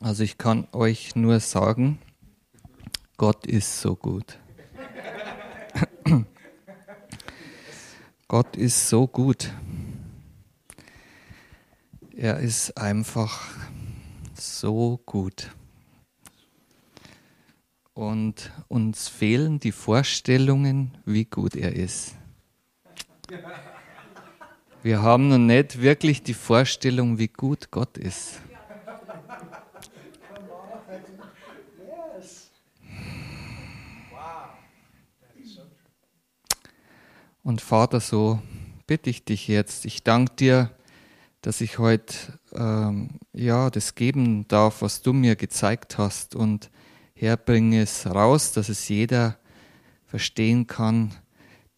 Also ich kann euch nur sagen, Gott ist so gut. Gott ist so gut. Er ist einfach so gut. Und uns fehlen die Vorstellungen, wie gut er ist. Wir haben noch nicht wirklich die Vorstellung, wie gut Gott ist. Und Vater, so bitte ich dich jetzt. Ich danke dir, dass ich heute ähm, ja das geben darf, was du mir gezeigt hast und herbringe es raus, dass es jeder verstehen kann,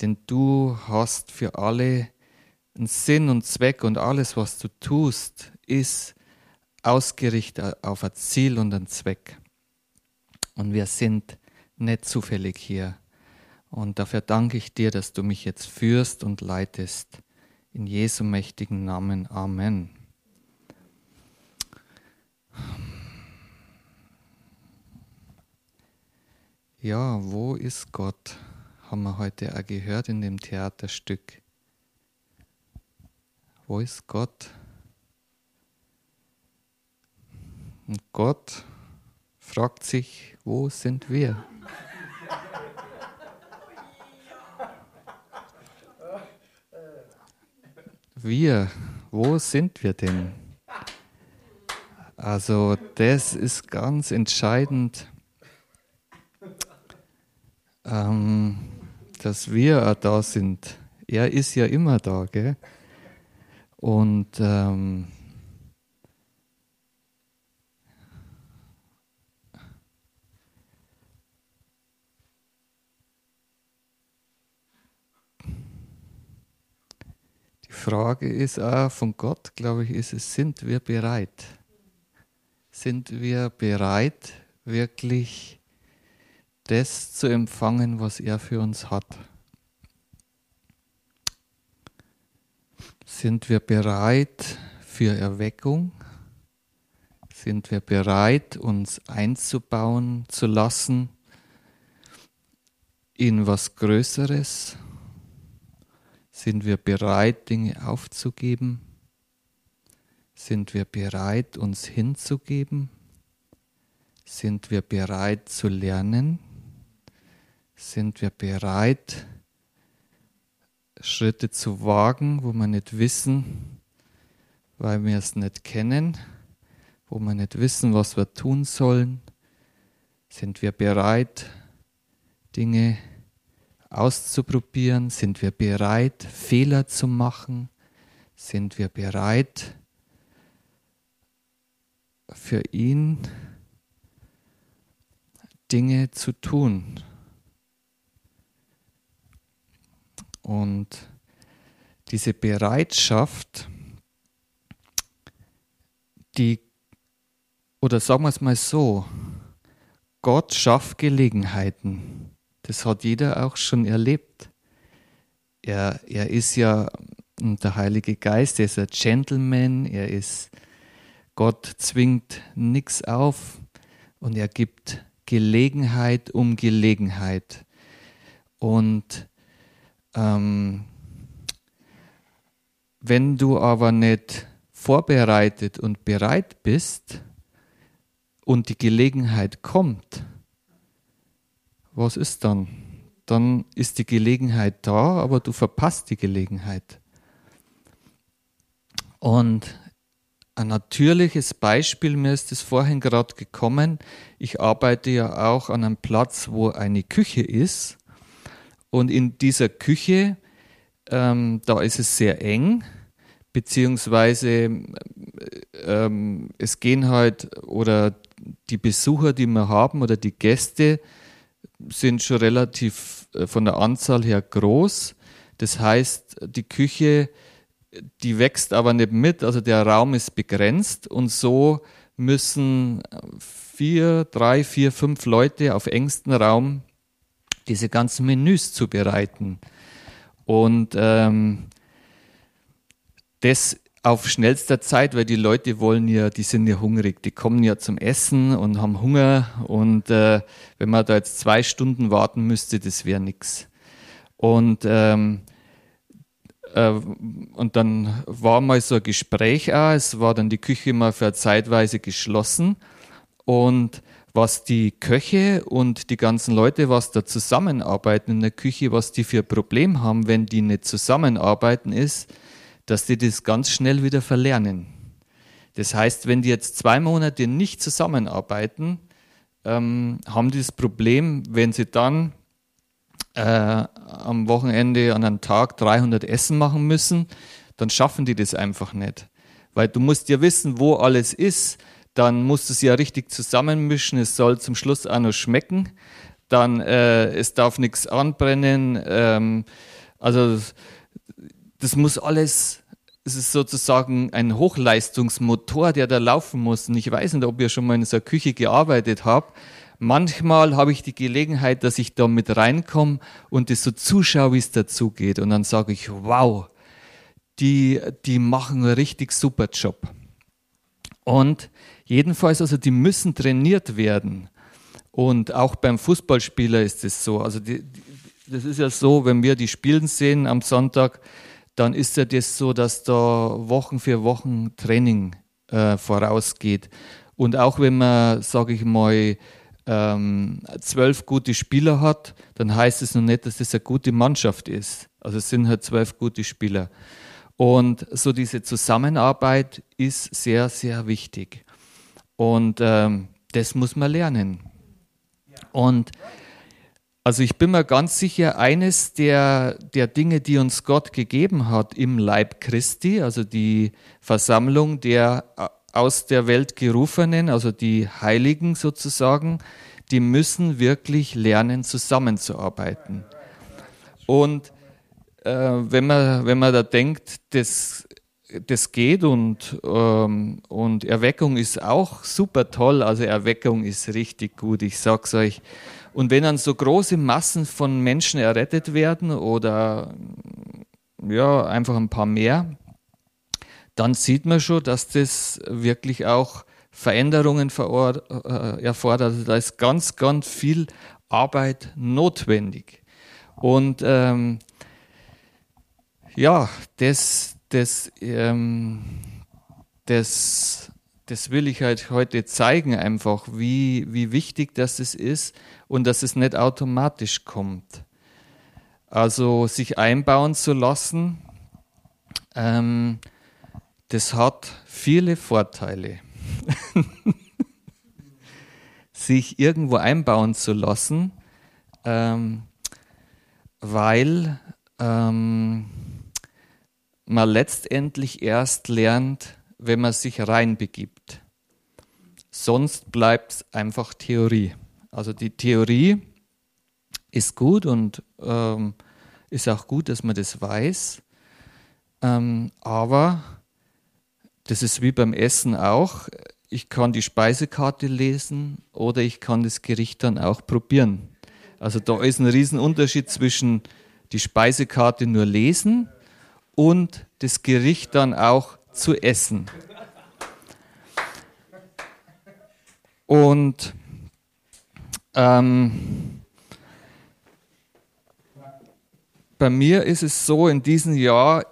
denn du hast für alle einen Sinn und Zweck und alles, was du tust, ist ausgerichtet auf ein Ziel und einen Zweck. Und wir sind nicht zufällig hier. Und dafür danke ich dir, dass du mich jetzt führst und leitest. In Jesu mächtigen Namen. Amen. Ja, wo ist Gott? Haben wir heute auch gehört in dem Theaterstück. Wo ist Gott? Und Gott fragt sich, wo sind wir? Wir, wo sind wir denn? Also das ist ganz entscheidend, ähm, dass wir da sind. Er ist ja immer da, gell? Und ähm, Frage ist auch von Gott, glaube ich, ist es, sind wir bereit? Sind wir bereit, wirklich das zu empfangen, was er für uns hat? Sind wir bereit für Erweckung? Sind wir bereit, uns einzubauen zu lassen in was Größeres? Sind wir bereit, Dinge aufzugeben? Sind wir bereit, uns hinzugeben? Sind wir bereit zu lernen? Sind wir bereit, Schritte zu wagen, wo wir nicht wissen, weil wir es nicht kennen, wo wir nicht wissen, was wir tun sollen? Sind wir bereit, Dinge zu auszuprobieren? Sind wir bereit, Fehler zu machen? Sind wir bereit, für ihn Dinge zu tun? Und diese Bereitschaft, die, oder sagen wir es mal so, Gott schafft Gelegenheiten. Das hat jeder auch schon erlebt. Er, er ist ja der Heilige Geist, er ist ein Gentleman, er ist, Gott zwingt nichts auf und er gibt Gelegenheit um Gelegenheit. Und ähm, wenn du aber nicht vorbereitet und bereit bist und die Gelegenheit kommt, was ist dann? Dann ist die Gelegenheit da, aber du verpasst die Gelegenheit. Und ein natürliches Beispiel, mir ist es vorhin gerade gekommen, ich arbeite ja auch an einem Platz, wo eine Küche ist. Und in dieser Küche, ähm, da ist es sehr eng, beziehungsweise ähm, es gehen halt, oder die Besucher, die wir haben, oder die Gäste, sind schon relativ äh, von der Anzahl her groß. Das heißt, die Küche, die wächst aber nicht mit, also der Raum ist begrenzt und so müssen vier, drei, vier, fünf Leute auf engstem Raum diese ganzen Menüs zubereiten. Und ähm, das auf schnellster Zeit, weil die Leute wollen ja, die sind ja hungrig, die kommen ja zum Essen und haben Hunger und äh, wenn man da jetzt zwei Stunden warten müsste, das wäre nichts. Und ähm, äh, und dann war mal so ein Gespräch auch, es war dann die Küche mal für zeitweise geschlossen und was die Köche und die ganzen Leute, was da zusammenarbeiten in der Küche, was die für ein Problem haben, wenn die nicht zusammenarbeiten, ist, dass die das ganz schnell wieder verlernen. Das heißt, wenn die jetzt zwei Monate nicht zusammenarbeiten, ähm, haben die das Problem, wenn sie dann äh, am Wochenende an einem Tag 300 Essen machen müssen, dann schaffen die das einfach nicht. Weil du musst ja wissen, wo alles ist, dann musst du es ja richtig zusammenmischen, es soll zum Schluss auch noch schmecken, dann äh, es darf nichts anbrennen, ähm, also das muss alles, es ist sozusagen ein Hochleistungsmotor, der da laufen muss. Und ich weiß nicht, ob ihr schon mal in so einer Küche gearbeitet habt. Manchmal habe ich die Gelegenheit, dass ich da mit reinkomme und das so zuschaue, wie es dazu geht. Und dann sage ich, wow, die, die machen einen richtig super Job. Und jedenfalls, also die müssen trainiert werden. Und auch beim Fußballspieler ist es so. Also die, die, das ist ja so, wenn wir die Spielen sehen am Sonntag, dann ist ja das so, dass da Wochen für Wochen Training äh, vorausgeht. Und auch wenn man, sage ich mal, ähm, zwölf gute Spieler hat, dann heißt es noch nicht, dass das eine gute Mannschaft ist. Also es sind halt zwölf gute Spieler. Und so diese Zusammenarbeit ist sehr, sehr wichtig. Und ähm, das muss man lernen. Und also ich bin mir ganz sicher, eines der, der Dinge, die uns Gott gegeben hat im Leib Christi, also die Versammlung der aus der Welt gerufenen, also die Heiligen sozusagen, die müssen wirklich lernen, zusammenzuarbeiten. Und äh, wenn, man, wenn man da denkt, das, das geht und, ähm, und Erweckung ist auch super toll, also Erweckung ist richtig gut, ich sag's euch. Und wenn dann so große Massen von Menschen errettet werden oder ja, einfach ein paar mehr, dann sieht man schon, dass das wirklich auch Veränderungen äh, erfordert. Also da ist ganz, ganz viel Arbeit notwendig. Und ähm, ja, das, das, ähm, das, das will ich halt heute zeigen, einfach, wie, wie wichtig das ist und dass es nicht automatisch kommt. Also sich einbauen zu lassen, ähm, das hat viele Vorteile. sich irgendwo einbauen zu lassen, ähm, weil ähm, man letztendlich erst lernt, wenn man sich reinbegibt. Sonst bleibt es einfach Theorie. Also die Theorie ist gut und ähm, ist auch gut, dass man das weiß. Ähm, aber das ist wie beim Essen auch. Ich kann die Speisekarte lesen oder ich kann das Gericht dann auch probieren. Also da ist ein Riesenunterschied zwischen die Speisekarte nur lesen und das Gericht dann auch zu essen. Und ähm, bei mir ist es so, in diesem Jahr,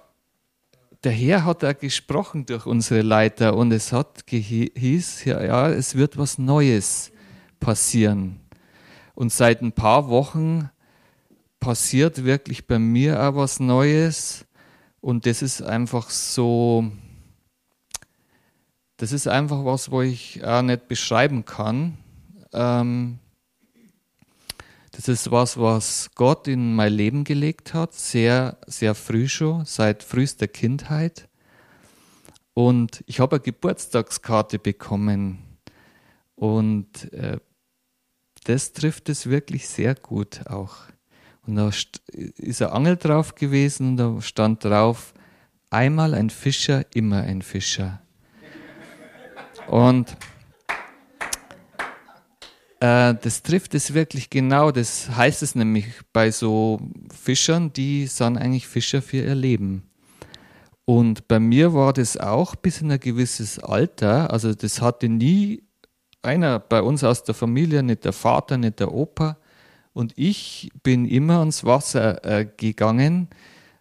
der Herr hat da gesprochen durch unsere Leiter und es hat hieß, ja, ja, es wird was Neues passieren. Und seit ein paar Wochen passiert wirklich bei mir auch was Neues und das ist einfach so, das ist einfach was, wo ich auch nicht beschreiben kann. Ähm, das ist was, was Gott in mein Leben gelegt hat, sehr, sehr früh schon, seit frühester Kindheit. Und ich habe eine Geburtstagskarte bekommen. Und äh, das trifft es wirklich sehr gut auch. Und da ist ein Angel drauf gewesen und da stand drauf, einmal ein Fischer, immer ein Fischer. Und äh, das trifft es wirklich genau. Das heißt es nämlich bei so Fischern, die sind eigentlich Fischer für ihr Leben. Und bei mir war das auch bis in ein gewisses Alter. Also das hatte nie einer bei uns aus der Familie, nicht der Vater, nicht der Opa. Und ich bin immer ans Wasser äh, gegangen.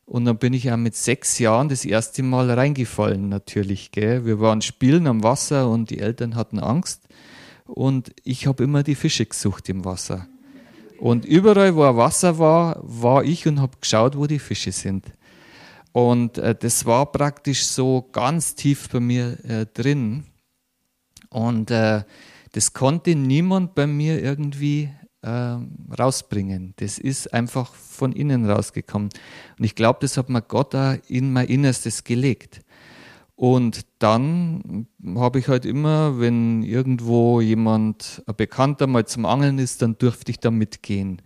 Und dann bin ich auch mit sechs Jahren das erste Mal reingefallen, natürlich. Gell? Wir waren spielen am Wasser und die Eltern hatten Angst. Und ich habe immer die Fische gesucht im Wasser. Und überall, wo Wasser war, war ich und habe geschaut, wo die Fische sind. Und äh, das war praktisch so ganz tief bei mir äh, drin. Und äh, das konnte niemand bei mir irgendwie ähm, rausbringen. Das ist einfach von innen rausgekommen. Und ich glaube, das hat mir Gott da in mein Innerstes gelegt. Und dann habe ich halt immer, wenn irgendwo jemand, ein Bekannter mal zum Angeln ist, dann durfte ich da mitgehen.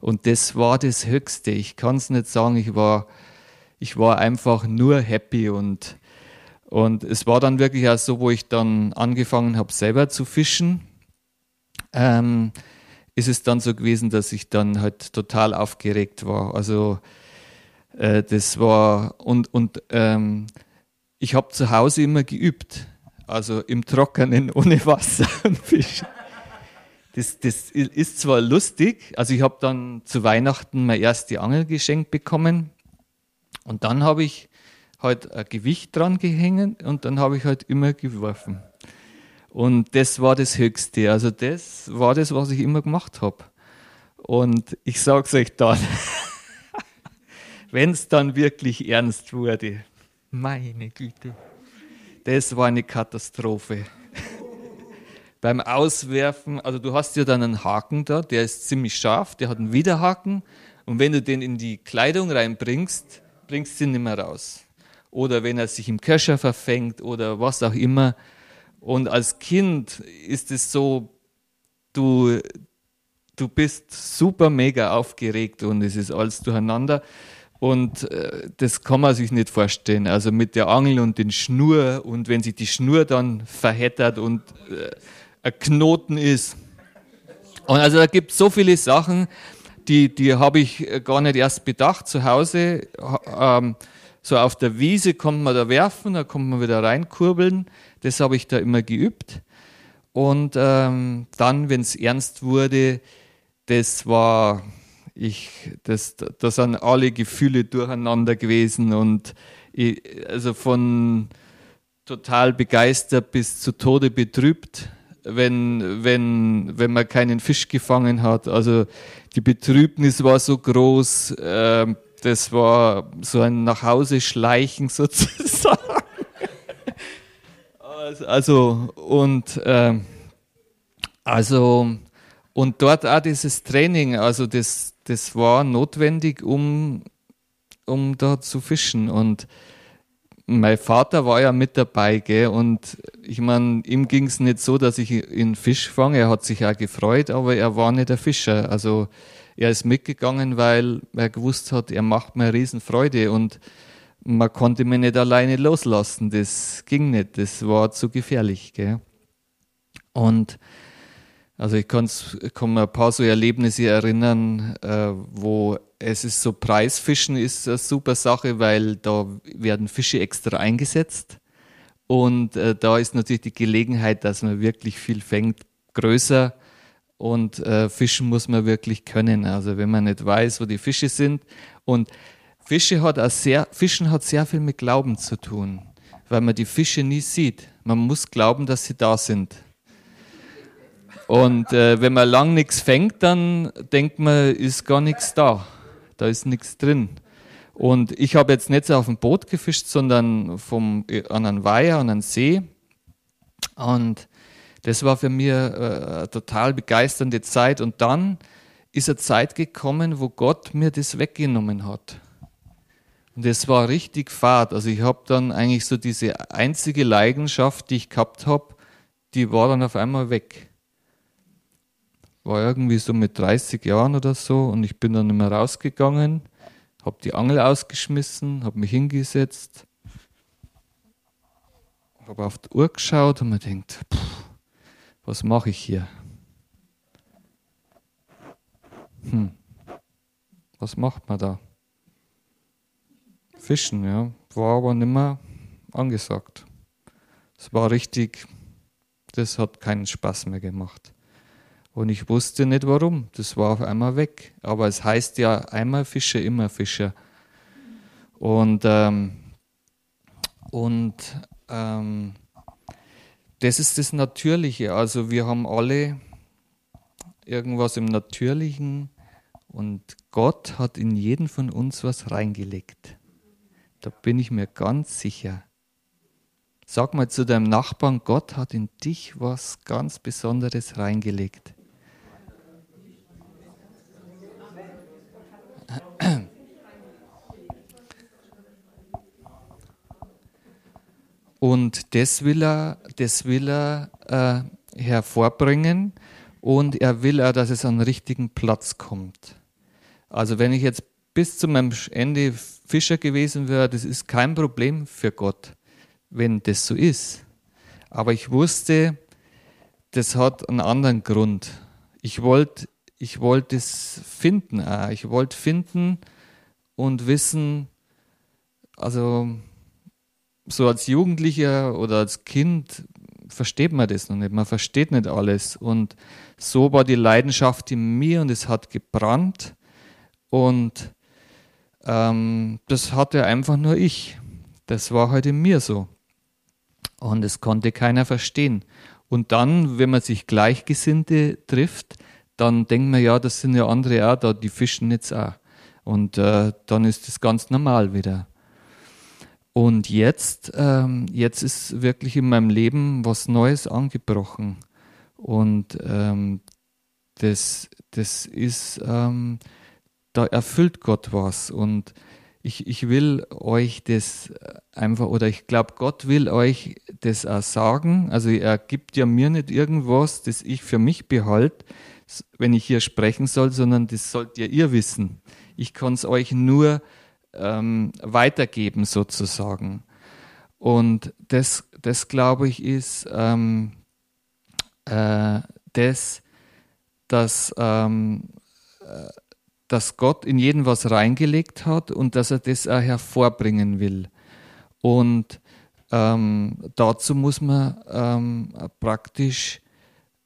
Und das war das Höchste. Ich kann es nicht sagen, ich war ich war einfach nur happy und, und es war dann wirklich auch so, wo ich dann angefangen habe, selber zu fischen, ähm, ist es dann so gewesen, dass ich dann halt total aufgeregt war. Also äh, das war und, und ähm, ich habe zu Hause immer geübt, also im Trockenen ohne Wasser und Fischen. Das, das ist zwar lustig, also ich habe dann zu Weihnachten meine erste Angel geschenkt bekommen und dann habe ich halt ein Gewicht dran gehängt und dann habe ich halt immer geworfen. Und das war das Höchste. Also das war das, was ich immer gemacht habe. Und ich sage es euch dann, wenn es dann wirklich ernst wurde, meine Güte, das war eine Katastrophe. Beim Auswerfen, also du hast ja dann einen Haken da, der ist ziemlich scharf, der hat einen Widerhaken. Und wenn du den in die Kleidung reinbringst, bringst du ihn nicht mehr raus. Oder wenn er sich im Köcher verfängt oder was auch immer. Und als Kind ist es so, du, du bist super mega aufgeregt und es ist alles durcheinander. Und äh, das kann man sich nicht vorstellen. Also mit der Angel und den Schnur und wenn sich die Schnur dann verheddert und äh, ein Knoten ist. Und also da gibt es so viele Sachen, die, die habe ich gar nicht erst bedacht zu Hause. Ähm, so auf der Wiese kommt man da werfen, da kommt man wieder reinkurbeln. Das habe ich da immer geübt. Und ähm, dann, wenn es ernst wurde, das war, ich, das, da sind alle Gefühle durcheinander gewesen und ich, also von total begeistert bis zu Tode betrübt wenn, wenn, wenn man keinen Fisch gefangen hat. Also die Betrübnis war so groß, äh, das war so ein Nachhause-Schleichen sozusagen. also, und, äh, also, und dort auch dieses Training, also das, das war notwendig, um, um da zu fischen. Und mein Vater war ja mit dabei, gell? Und ich meine, ihm ging es nicht so, dass ich ihn Fisch fange. Er hat sich auch gefreut, aber er war nicht der Fischer. Also er ist mitgegangen, weil er gewusst hat, er macht mir Riesenfreude und man konnte mich nicht alleine loslassen. Das ging nicht. Das war zu gefährlich, gell? Und also ich kann mir ein paar so Erlebnisse erinnern, äh, wo es ist so Preisfischen ist eine super Sache, weil da werden Fische extra eingesetzt und äh, da ist natürlich die Gelegenheit, dass man wirklich viel fängt, größer und äh, fischen muss man wirklich können. Also wenn man nicht weiß, wo die Fische sind und Fische hat auch sehr, Fischen hat sehr viel mit Glauben zu tun, weil man die Fische nie sieht. Man muss glauben, dass sie da sind. Und äh, wenn man lang nichts fängt, dann denkt man, ist gar nichts da. Da ist nichts drin. Und ich habe jetzt nicht auf dem Boot gefischt, sondern vom, äh, an einem Weiher, an einem See. Und das war für mich äh, eine total begeisternde Zeit. Und dann ist eine Zeit gekommen, wo Gott mir das weggenommen hat. Und es war richtig fad. Also ich habe dann eigentlich so diese einzige Leidenschaft, die ich gehabt habe, die war dann auf einmal weg war irgendwie so mit 30 Jahren oder so und ich bin dann immer rausgegangen, habe die Angel ausgeschmissen, habe mich hingesetzt, habe auf die Uhr geschaut und mir denkt, was mache ich hier? Hm, was macht man da? Fischen, ja. war aber nicht mehr angesagt. Es war richtig, das hat keinen Spaß mehr gemacht. Und ich wusste nicht warum. Das war auf einmal weg. Aber es heißt ja einmal Fischer, immer Fischer. Und, ähm, und ähm, das ist das Natürliche. Also wir haben alle irgendwas im Natürlichen und Gott hat in jeden von uns was reingelegt. Da bin ich mir ganz sicher. Sag mal zu deinem Nachbarn, Gott hat in dich was ganz Besonderes reingelegt. Und das will er, das will er äh, hervorbringen und er will auch, dass es an den richtigen Platz kommt. Also wenn ich jetzt bis zu meinem Ende Fischer gewesen wäre, das ist kein Problem für Gott, wenn das so ist. Aber ich wusste, das hat einen anderen Grund. Ich wollte ich wollte es finden. Auch. Ich wollte finden und wissen, also so als Jugendlicher oder als Kind versteht man das noch nicht. Man versteht nicht alles. Und so war die Leidenschaft in mir und es hat gebrannt. Und ähm, das hatte einfach nur ich. Das war halt in mir so. Und es konnte keiner verstehen. Und dann, wenn man sich Gleichgesinnte trifft, dann denkt man, ja, das sind ja andere auch da, die fischen jetzt auch. Und äh, dann ist das ganz normal wieder. Und jetzt, ähm, jetzt ist wirklich in meinem Leben was Neues angebrochen. Und ähm, das, das ist, ähm, da erfüllt Gott was. Und ich, ich will euch das einfach, oder ich glaube, Gott will euch das auch sagen. Also er gibt ja mir nicht irgendwas, das ich für mich behalte, wenn ich hier sprechen soll, sondern das sollt ihr ihr wissen. Ich kann es euch nur ähm, weitergeben sozusagen. Und das, das glaube ich, ist ähm, äh, das, dass, ähm, äh, dass Gott in jeden was reingelegt hat und dass er das auch hervorbringen will. Und ähm, dazu muss man ähm, praktisch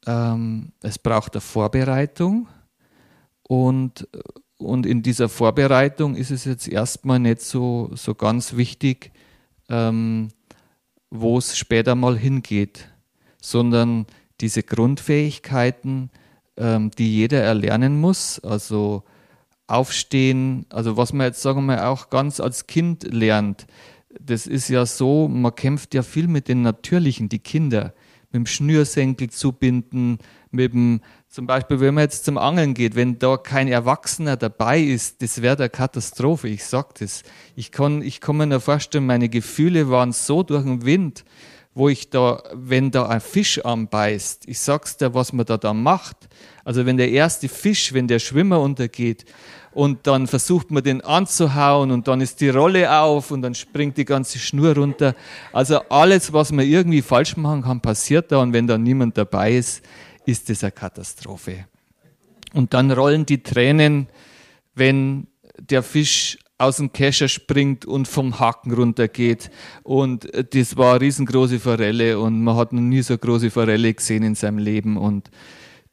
ähm, es braucht eine Vorbereitung und, und in dieser Vorbereitung ist es jetzt erstmal nicht so, so ganz wichtig, ähm, wo es später mal hingeht, sondern diese Grundfähigkeiten, ähm, die jeder erlernen muss, also aufstehen, also was man jetzt sagen wir auch ganz als Kind lernt, das ist ja so, man kämpft ja viel mit den Natürlichen, die Kinder mit dem Schnürsenkel zubinden, mit dem, zum Beispiel, wenn man jetzt zum Angeln geht, wenn da kein Erwachsener dabei ist, das wäre eine Katastrophe, ich sag das. Ich kann, ich kann mir nur vorstellen, meine Gefühle waren so durch den Wind, wo ich da, wenn da ein Fisch anbeißt, ich sag's dir, was man da da macht. Also wenn der erste Fisch, wenn der Schwimmer untergeht und dann versucht man den anzuhauen und dann ist die Rolle auf und dann springt die ganze Schnur runter. Also alles, was man irgendwie falsch machen kann, passiert da und wenn da niemand dabei ist, ist das eine Katastrophe. Und dann rollen die Tränen, wenn der Fisch aus dem Kescher springt und vom Haken runtergeht. Und das war eine riesengroße Forelle und man hat noch nie so große Forelle gesehen in seinem Leben und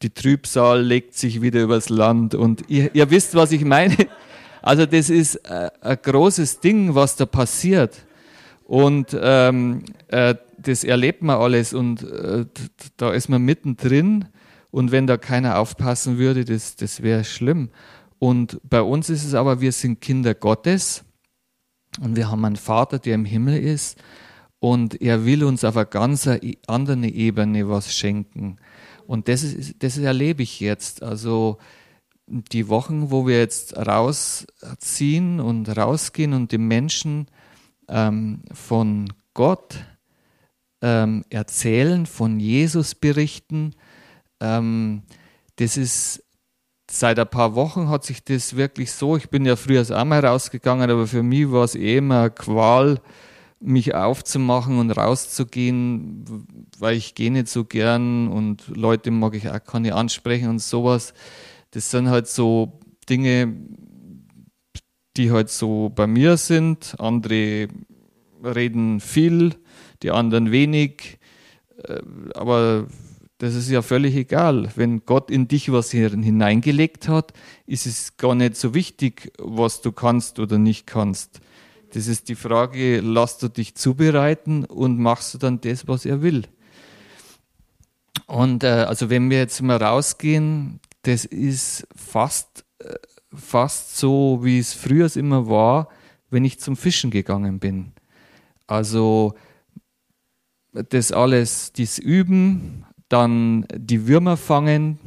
die Trübsal legt sich wieder übers Land und ihr, ihr wisst, was ich meine. Also das ist äh, ein großes Ding, was da passiert. Und ähm, äh, das erlebt man alles und äh, da ist man mittendrin. Und wenn da keiner aufpassen würde, das, das wäre schlimm. Und bei uns ist es aber, wir sind Kinder Gottes und wir haben einen Vater, der im Himmel ist und er will uns auf einer ganz anderen Ebene was schenken. Und das, ist, das erlebe ich jetzt. Also die Wochen, wo wir jetzt rausziehen und rausgehen und den Menschen ähm, von Gott ähm, erzählen, von Jesus berichten, ähm, das ist seit ein paar Wochen hat sich das wirklich so, ich bin ja früher auch mal rausgegangen, aber für mich war es eh immer Qual, mich aufzumachen und rauszugehen, weil ich gehe nicht so gern und Leute mag ich auch keine ansprechen und sowas. Das sind halt so Dinge, die halt so bei mir sind. Andere reden viel, die anderen wenig. Äh, aber das ist ja völlig egal. Wenn Gott in dich was hineingelegt hat, ist es gar nicht so wichtig, was du kannst oder nicht kannst. Das ist die Frage, lass du dich zubereiten und machst du dann das, was er will. Und äh, also wenn wir jetzt mal rausgehen, das ist fast, äh, fast so, wie es früher immer war, wenn ich zum Fischen gegangen bin. Also das alles, das Üben, dann die Würmer fangen,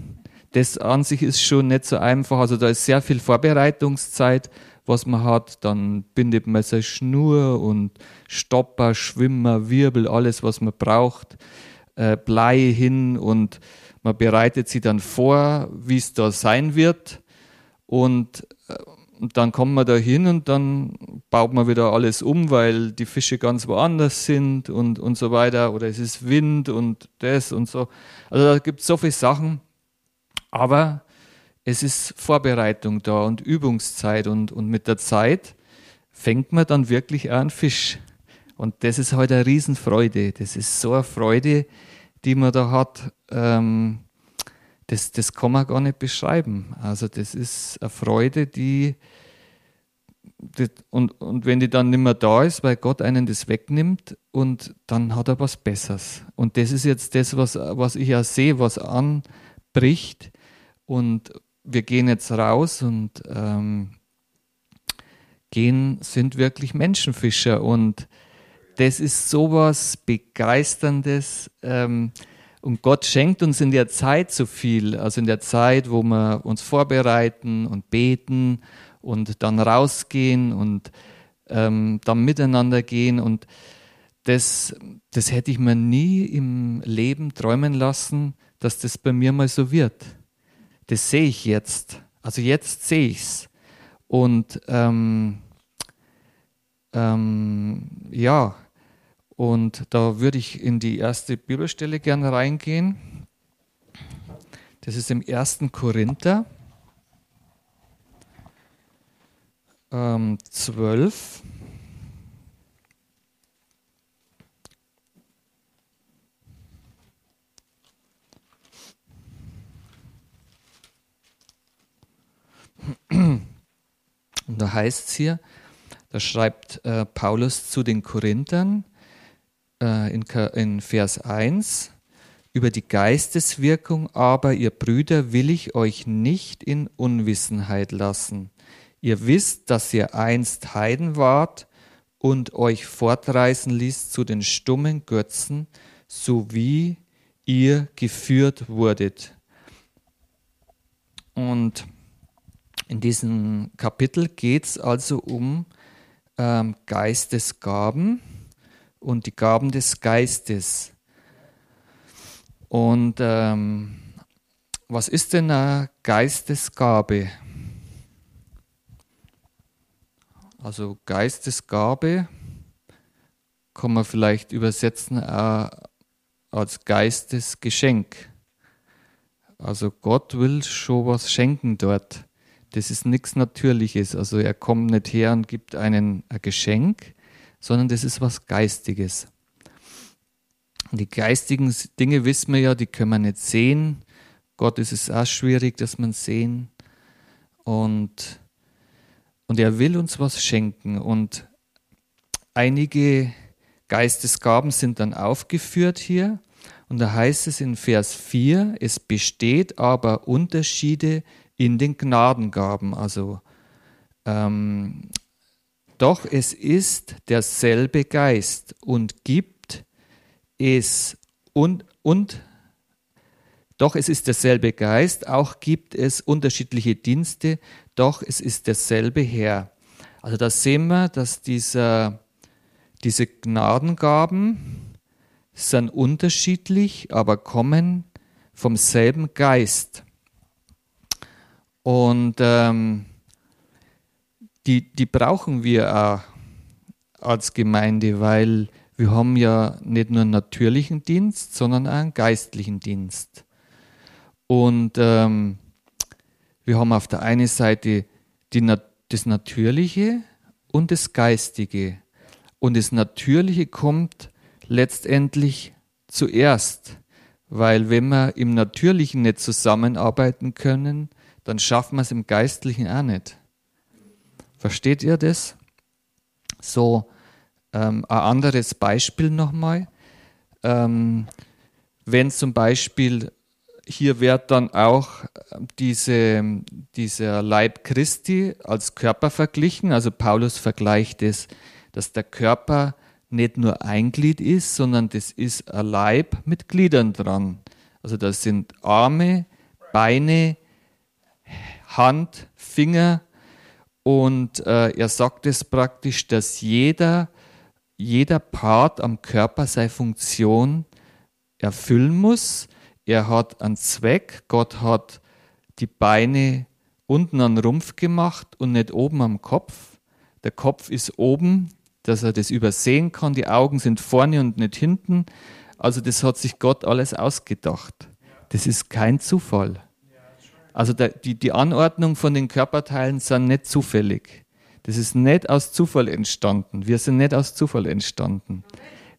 das an sich ist schon nicht so einfach. Also da ist sehr viel Vorbereitungszeit, was man hat. Dann bindet man seine Schnur und Stopper, Schwimmer, Wirbel, alles, was man braucht. Äh, Blei hin und man bereitet sie dann vor, wie es da sein wird. Und, äh, dann kommt man da hin und dann baut man wieder alles um, weil die Fische ganz woanders sind und, und so weiter. Oder es ist Wind und das und so. Also da gibt es so viele Sachen. Aber es ist Vorbereitung da und Übungszeit und, und mit der Zeit fängt man dann wirklich an Fisch. Und das ist heute halt eine Riesenfreude. Das ist so eine Freude, die man da hat. Ähm, das, das kann man gar nicht beschreiben. Also das ist eine Freude, die, die, und, und wenn die dann nicht mehr da ist, weil Gott einen das wegnimmt und dann hat er was Besseres. Und das ist jetzt das, was, was ich ja sehe, was anbricht. Und wir gehen jetzt raus und ähm, gehen, sind wirklich Menschenfischer und das ist sowas Begeisterndes. Ähm, und Gott schenkt uns in der Zeit so viel, also in der Zeit, wo wir uns vorbereiten und beten und dann rausgehen und ähm, dann miteinander gehen. Und das, das hätte ich mir nie im Leben träumen lassen, dass das bei mir mal so wird. Das sehe ich jetzt. Also jetzt sehe ich es. Und ähm, ähm, ja, und da würde ich in die erste Bibelstelle gerne reingehen. Das ist im 1. Korinther ähm, 12. heißt es hier, da schreibt äh, Paulus zu den Korinthern, äh, in, in Vers 1, über die Geisteswirkung aber, ihr Brüder, will ich euch nicht in Unwissenheit lassen. Ihr wisst, dass ihr einst Heiden wart und euch fortreißen ließ zu den stummen Götzen, so wie ihr geführt wurdet. Und in diesem Kapitel geht es also um ähm, Geistesgaben und die Gaben des Geistes. Und ähm, was ist denn eine Geistesgabe? Also Geistesgabe kann man vielleicht übersetzen äh, als Geistesgeschenk. Also Gott will schon was schenken dort. Das ist nichts Natürliches. Also er kommt nicht her und gibt einen ein Geschenk, sondern das ist was Geistiges. Und die geistigen Dinge wissen wir ja, die können wir nicht sehen. Gott ist es auch schwierig, dass man sehen. Und, und er will uns was schenken. Und einige Geistesgaben sind dann aufgeführt hier. Und da heißt es in Vers 4, es besteht aber Unterschiede in den Gnadengaben. Also ähm, doch es ist derselbe Geist und gibt es und, und doch es ist derselbe Geist, auch gibt es unterschiedliche Dienste, doch es ist derselbe Herr. Also da sehen wir, dass dieser, diese Gnadengaben sind unterschiedlich, aber kommen vom selben Geist. Und ähm, die, die brauchen wir auch als Gemeinde, weil wir haben ja nicht nur einen natürlichen Dienst, sondern auch einen geistlichen Dienst. Und ähm, wir haben auf der einen Seite die, das Natürliche und das Geistige. Und das Natürliche kommt letztendlich zuerst. Weil wenn wir im Natürlichen nicht zusammenarbeiten können, dann schaffen wir es im Geistlichen auch nicht. Versteht ihr das? So, ähm, ein anderes Beispiel nochmal. Ähm, wenn zum Beispiel, hier wird dann auch diese, dieser Leib Christi als Körper verglichen, also Paulus vergleicht es, dass der Körper nicht nur ein Glied ist, sondern das ist ein Leib mit Gliedern dran. Also das sind Arme, Beine, Hand, Finger und äh, er sagt es praktisch, dass jeder, jeder Part am Körper seine Funktion erfüllen muss. Er hat einen Zweck. Gott hat die Beine unten an den Rumpf gemacht und nicht oben am Kopf. Der Kopf ist oben, dass er das übersehen kann. Die Augen sind vorne und nicht hinten. Also das hat sich Gott alles ausgedacht. Das ist kein Zufall. Also der, die, die Anordnung von den Körperteilen sind nicht zufällig. Das ist nicht aus Zufall entstanden. Wir sind nicht aus Zufall entstanden.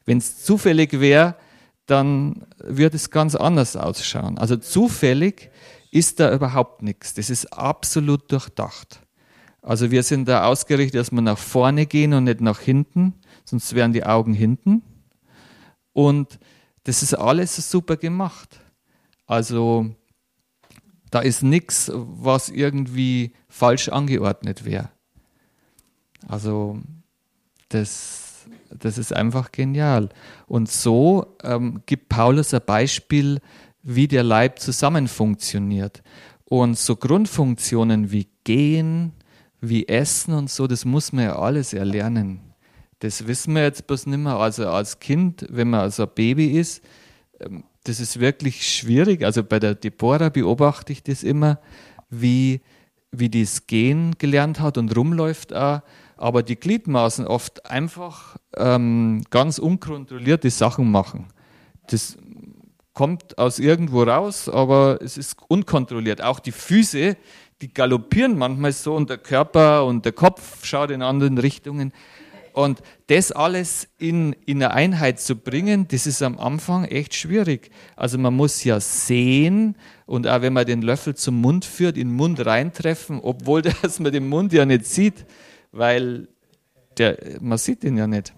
Wenn es zufällig wäre, dann würde es ganz anders ausschauen. Also zufällig ist da überhaupt nichts. Das ist absolut durchdacht. Also wir sind da ausgerichtet, dass wir nach vorne gehen und nicht nach hinten, sonst wären die Augen hinten. Und das ist alles super gemacht. Also da ist nichts, was irgendwie falsch angeordnet wäre. Also das, das ist einfach genial. Und so ähm, gibt Paulus ein Beispiel, wie der Leib zusammen funktioniert. Und so Grundfunktionen wie Gehen, wie Essen und so, das muss man ja alles erlernen. Das wissen wir jetzt bloß nicht mehr. Also als Kind, wenn man also ein Baby ist, ähm, das ist wirklich schwierig. Also bei der Deborah beobachte ich das immer, wie, wie die es gehen gelernt hat und rumläuft auch. Aber die Gliedmaßen oft einfach ähm, ganz unkontrollierte Sachen machen. Das kommt aus irgendwo raus, aber es ist unkontrolliert. Auch die Füße, die galoppieren manchmal so und der Körper und der Kopf schaut in anderen Richtungen. Und das alles in, in eine Einheit zu bringen, das ist am Anfang echt schwierig. Also man muss ja sehen und auch wenn man den Löffel zum Mund führt, in den Mund reintreffen, obwohl das man den Mund ja nicht sieht, weil der, man sieht ihn ja nicht.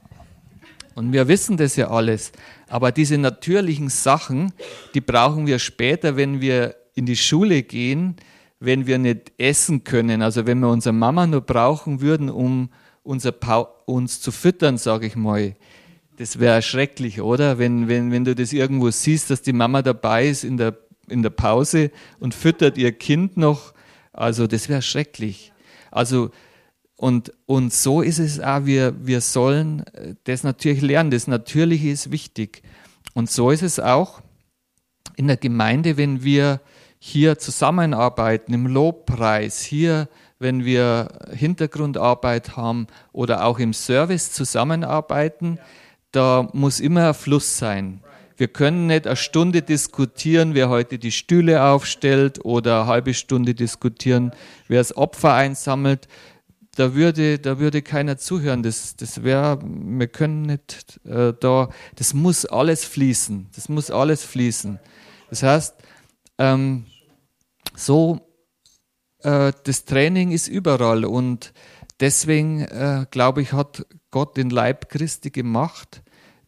Und wir wissen das ja alles. Aber diese natürlichen Sachen, die brauchen wir später, wenn wir in die Schule gehen, wenn wir nicht essen können. Also wenn wir unsere Mama nur brauchen würden, um unser uns zu füttern, sage ich mal. Das wäre schrecklich, oder? Wenn, wenn, wenn du das irgendwo siehst, dass die Mama dabei ist in der, in der Pause und füttert ihr Kind noch. Also das wäre schrecklich. Also und, und so ist es auch, wir, wir sollen das natürlich lernen. Das Natürliche ist wichtig. Und so ist es auch in der Gemeinde, wenn wir hier zusammenarbeiten im Lobpreis, hier wenn wir Hintergrundarbeit haben oder auch im Service zusammenarbeiten, da muss immer ein Fluss sein. Wir können nicht eine Stunde diskutieren, wer heute die Stühle aufstellt oder eine halbe Stunde diskutieren, wer das Opfer einsammelt. Da würde, da würde keiner zuhören. Das, das wäre, wir können nicht äh, da, das muss alles fließen. Das muss alles fließen. Das heißt, ähm, so äh, das Training ist überall und deswegen äh, glaube ich, hat Gott den Leib Christi gemacht,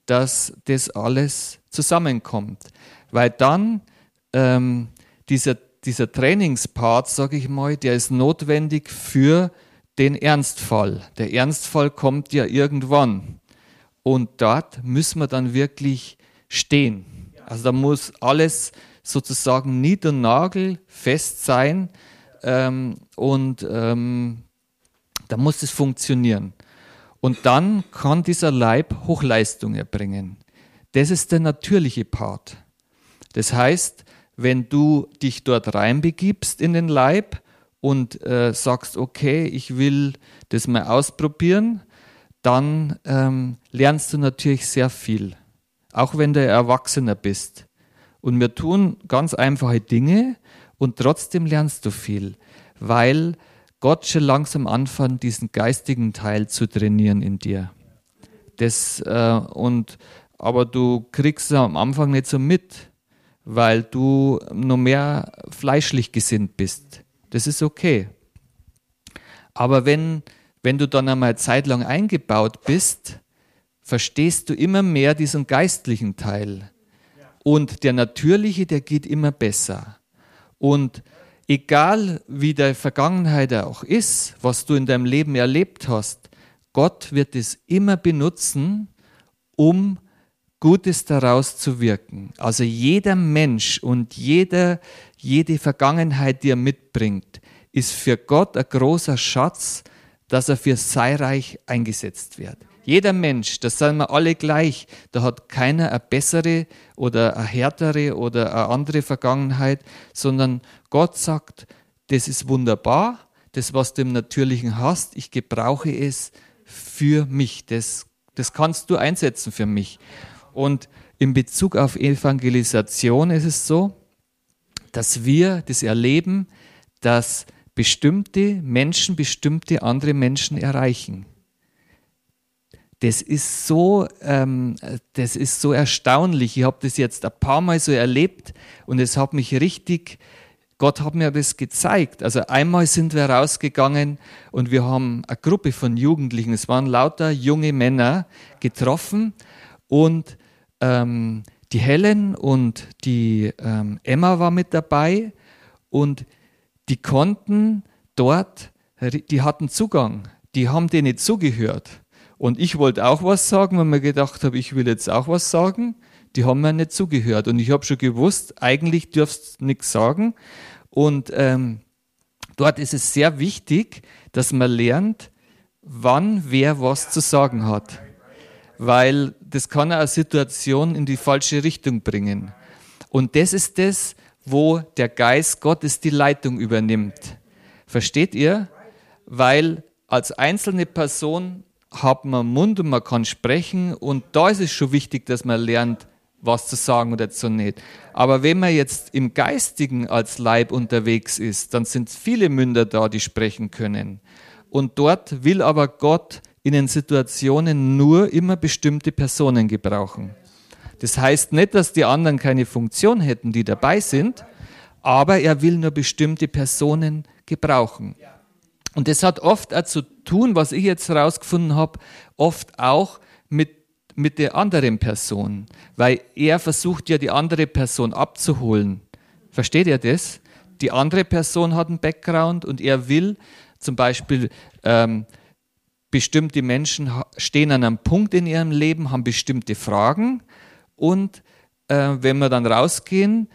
dass das alles zusammenkommt. Weil dann ähm, dieser, dieser Trainingspart, sage ich mal, der ist notwendig für den Ernstfall. Der Ernstfall kommt ja irgendwann. Und dort müssen wir dann wirklich stehen. Also da muss alles sozusagen nied- und nagelfest sein, ähm, und ähm, da muss es funktionieren. Und dann kann dieser Leib Hochleistung erbringen. Das ist der natürliche Part. Das heißt, wenn du dich dort reinbegibst in den Leib und äh, sagst, okay, ich will das mal ausprobieren, dann ähm, lernst du natürlich sehr viel, auch wenn du Erwachsener bist. Und wir tun ganz einfache Dinge, und trotzdem lernst du viel, weil Gott schon langsam anfängt, diesen geistigen Teil zu trainieren in dir. Das, äh, und, aber du kriegst es am Anfang nicht so mit, weil du noch mehr fleischlich gesinnt bist. Das ist okay. Aber wenn, wenn du dann einmal zeitlang eingebaut bist, verstehst du immer mehr diesen geistlichen Teil. Und der natürliche, der geht immer besser. Und egal wie der Vergangenheit auch ist, was du in deinem Leben erlebt hast, Gott wird es immer benutzen, um Gutes daraus zu wirken. Also jeder Mensch und jeder, jede Vergangenheit, die er mitbringt, ist für Gott ein großer Schatz, dass er für sein Reich eingesetzt wird. Jeder Mensch, das sind wir alle gleich, da hat keiner eine bessere oder eine härtere oder eine andere Vergangenheit, sondern Gott sagt, das ist wunderbar, das, was du im Natürlichen hast, ich gebrauche es für mich, das, das kannst du einsetzen für mich. Und in Bezug auf Evangelisation ist es so, dass wir das erleben, dass bestimmte Menschen bestimmte andere Menschen erreichen. Das ist so, ähm, das ist so erstaunlich. Ich habe das jetzt ein paar Mal so erlebt und es hat mich richtig, Gott hat mir das gezeigt. Also einmal sind wir rausgegangen und wir haben eine Gruppe von Jugendlichen, es waren lauter junge Männer getroffen und ähm, die Helen und die ähm, Emma war mit dabei und die konnten dort, die hatten Zugang, die haben denen zugehört. Und ich wollte auch was sagen, weil mir gedacht habe, ich will jetzt auch was sagen. Die haben mir nicht zugehört. Und ich habe schon gewusst, eigentlich dürfst nichts sagen. Und ähm, dort ist es sehr wichtig, dass man lernt, wann wer was zu sagen hat. Weil das kann eine Situation in die falsche Richtung bringen. Und das ist das, wo der Geist Gottes die Leitung übernimmt. Versteht ihr? Weil als einzelne Person hat man Mund und man kann sprechen und da ist es schon wichtig, dass man lernt, was zu sagen oder zu nicht. Aber wenn man jetzt im Geistigen als Leib unterwegs ist, dann sind viele Münder da, die sprechen können. Und dort will aber Gott in den Situationen nur immer bestimmte Personen gebrauchen. Das heißt nicht, dass die anderen keine Funktion hätten, die dabei sind, aber er will nur bestimmte Personen gebrauchen. Und das hat oft auch zu tun, was ich jetzt herausgefunden habe, oft auch mit, mit der anderen Person, weil er versucht ja die andere Person abzuholen. Versteht ihr das? Die andere Person hat einen Background und er will zum Beispiel ähm, bestimmte Menschen stehen an einem Punkt in ihrem Leben, haben bestimmte Fragen und äh, wenn wir dann rausgehen,